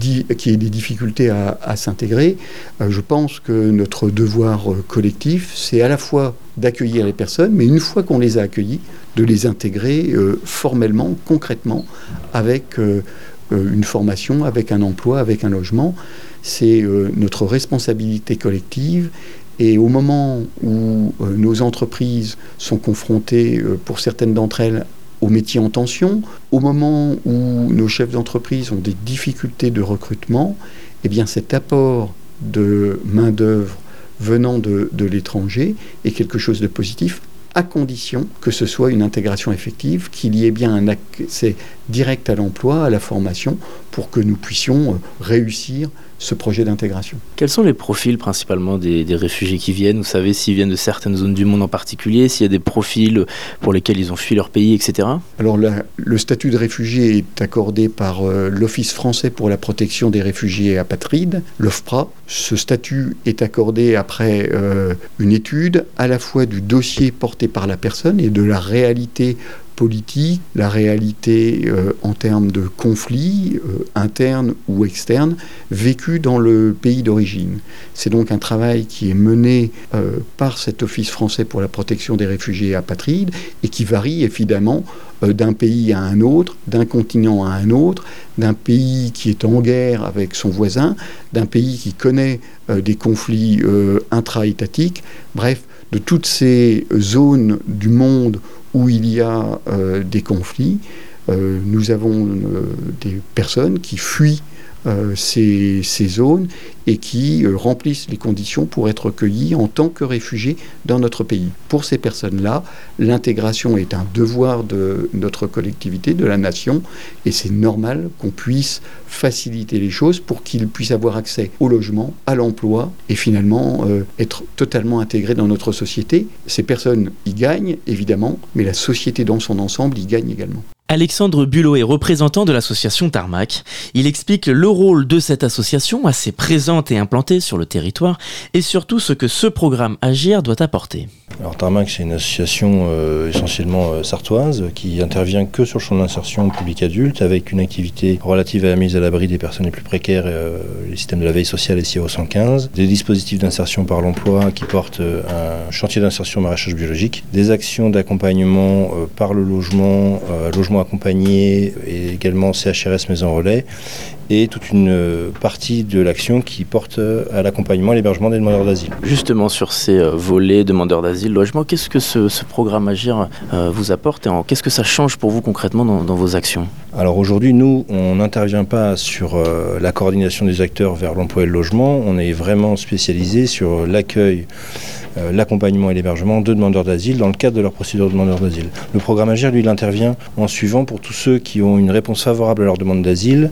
qui aient des difficultés à, s'intégrer. Euh, je pense que notre devoir euh, collectif, c'est à la fois d'accueillir les personnes, mais une fois qu'on les a accueillis, de les intégrer formellement, concrètement, avec une formation, avec un emploi, avec un logement. C'est notre responsabilité collective et au moment où euh, nos entreprises sont confrontées, euh, pour certaines d'entre elles, aux métiers en tension, au moment où nos chefs d'entreprise ont des difficultés de recrutement, eh bien cet apport de main-d'œuvre venant de, de l'étranger est quelque chose de positif à condition que ce soit une intégration effective, qu'il y ait bien un accès direct à l'emploi, à la formation, pour que nous puissions euh, réussir ce projet d'intégration. Quels sont les profils principalement des, des, réfugiés qui viennent? Vous savez s'ils viennent de certaines zones du monde en particulier, s'il y a des profils pour lesquels ils ont fui leur pays, etc. Alors la, le statut de réfugié est accordé par euh, l'Office français pour la protection des réfugiés apatrides, l'OFPRA. Ce statut est accordé après euh, une étude à la fois du dossier porté par la personne et de la réalité politique, la réalité euh, en termes de conflits euh, internes ou externes vécus dans le pays d'origine. C'est donc un travail qui est mené euh, par cet Office français pour la protection des réfugiés apatrides et qui varie évidemment d'un pays à un autre, d'un continent à un autre, d'un pays qui est en guerre avec son voisin, d'un pays qui connaît des conflits intra-étatiques, bref, de toutes ces zones du monde où il y a euh, des conflits, euh, nous avons euh, des personnes qui fuient ces, ces, zones et qui remplissent les conditions pour être recueillies en tant que réfugiés dans notre pays. Pour ces personnes-là, l'intégration est un devoir de notre collectivité, de la nation, et c'est normal qu'on puisse faciliter les choses pour qu'ils puissent avoir accès au logement, à l'emploi, et finalement euh, être totalement intégrés dans notre société. Ces personnes y gagnent, évidemment, mais la société dans son ensemble y gagne également. Alexandre Bulot est représentant de l'association Tarmac. Il explique le rôle de cette association assez présente et implantée sur le territoire et surtout ce que ce programme Agir doit apporter. Alors Tarmac c'est une association euh, essentiellement euh, sartoise qui intervient que sur le champ d'insertion public adulte avec une activité relative à la mise à l'abri des personnes les plus précaires, euh, les systèmes de la veille sociale et CIO 115, des dispositifs d'insertion par l'emploi qui portent un chantier d'insertion maraîchage biologique, des actions d'accompagnement par le logement, logement accompagné et également CHRS maison relais et toute une partie de l'action qui porte à l'accompagnement et l'hébergement des demandeurs d'asile. Justement sur ces volets demandeurs d'asile, logement, qu'est-ce que ce, ce, programme Agir vous apporte et qu'est-ce que ça change pour vous concrètement dans, dans vos actions? Alors aujourd'hui, nous, on n'intervient pas sur euh, la coordination des acteurs vers l'emploi et le logement, on est vraiment spécialisé sur l'accueil euh, l'accompagnement et l'hébergement de demandeurs d'asile dans le cadre de leur procédure de demandeur d'asile. Le programme Agir, lui, il intervient en suivant pour tous ceux qui ont une réponse favorable à leur demande d'asile,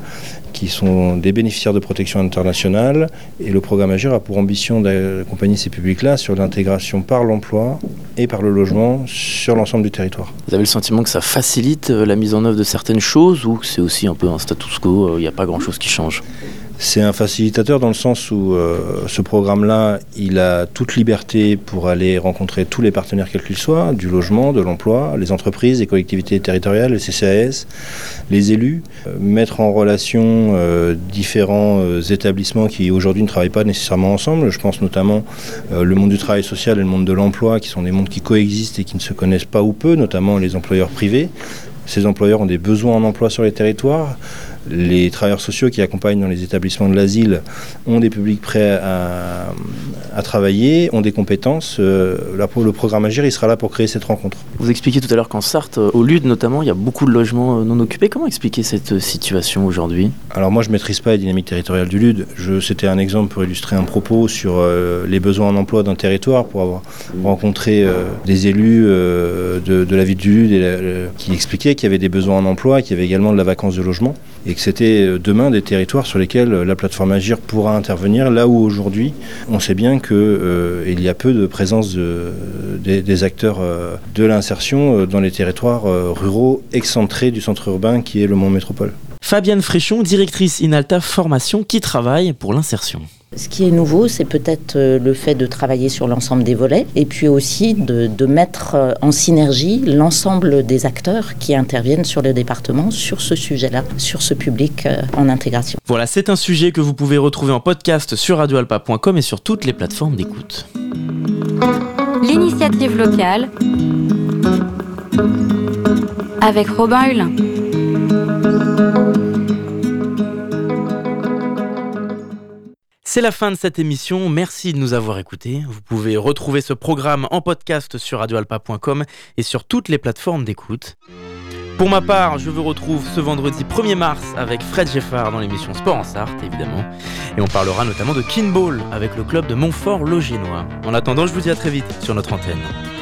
qui sont des bénéficiaires de protection internationale. Et le programme Agir a pour ambition d'accompagner ces publics-là sur l'intégration par l'emploi et par le logement sur l'ensemble du territoire. Vous avez le sentiment que ça facilite euh, la mise en œuvre de certaines choses ou c'est aussi un peu un status quo, il n'y a pas grand-chose qui change? C'est un facilitateur dans le sens où euh, ce programme-là, il a toute liberté pour aller rencontrer tous les partenaires quels qu'ils soient, du logement, de l'emploi, les entreprises, les collectivités territoriales, les CCAS, les élus, euh, mettre en relation euh, différents établissements qui aujourd'hui ne travaillent pas nécessairement ensemble. Je pense notamment le monde du travail social et le monde de l'emploi, qui sont des mondes qui coexistent et qui ne se connaissent pas ou peu, notamment les employeurs privés. Ces employeurs ont des besoins en emploi sur les territoires. Les travailleurs sociaux qui accompagnent dans les établissements de l'asile ont des publics prêts à, à travailler, ont des compétences. Euh, là, pour le programme Agir, il sera là pour créer cette rencontre. Vous expliquiez tout à l'heure qu'en Sarthe, au LUD notamment, il y a beaucoup de logements non occupés. Comment expliquer cette situation aujourd'hui? Alors moi, je ne maîtrise pas la dynamique territoriale du LUD. C'était un exemple pour illustrer un propos sur euh, les besoins en emploi d'un territoire, pour avoir rencontré euh, des élus euh, de, de, la ville du LUD et la, qui expliquaient qu'il y avait des besoins en emploi, qu'il y avait également de la vacance de logement et que c'était demain des territoires sur lesquels la plateforme Agir pourra intervenir, là où aujourd'hui on sait bien qu'il euh, y a peu de présence de, des, acteurs euh, de l'insertion euh, dans les territoires euh, ruraux excentrés du centre urbain qui est le Mont Métropole. Fabienne Fréchon, directrice Inalta Formation qui travaille pour l'insertion. Ce qui est nouveau, c'est peut-être euh, le fait de travailler sur l'ensemble des volets et puis aussi de, de mettre euh, en synergie l'ensemble des acteurs qui interviennent sur le département sur ce sujet-là, sur ce public euh, en intégration. Voilà, c'est un sujet que vous pouvez retrouver en podcast sur radioalpa.com et sur toutes les plateformes d'écoute. L'initiative locale avec Robin Hulin. C'est la fin de cette émission, merci de nous avoir écoutés. Vous pouvez retrouver ce programme en podcast sur radioalpa.com et sur toutes les plateformes d'écoute. Pour ma part, je vous retrouve ce vendredi 1er mars avec Fred Geffard dans l'émission Sport en Sarthe, évidemment. Et on parlera notamment de Kinball avec le club de Montfort-Loginois. En attendant, je vous dis à très vite sur notre antenne. «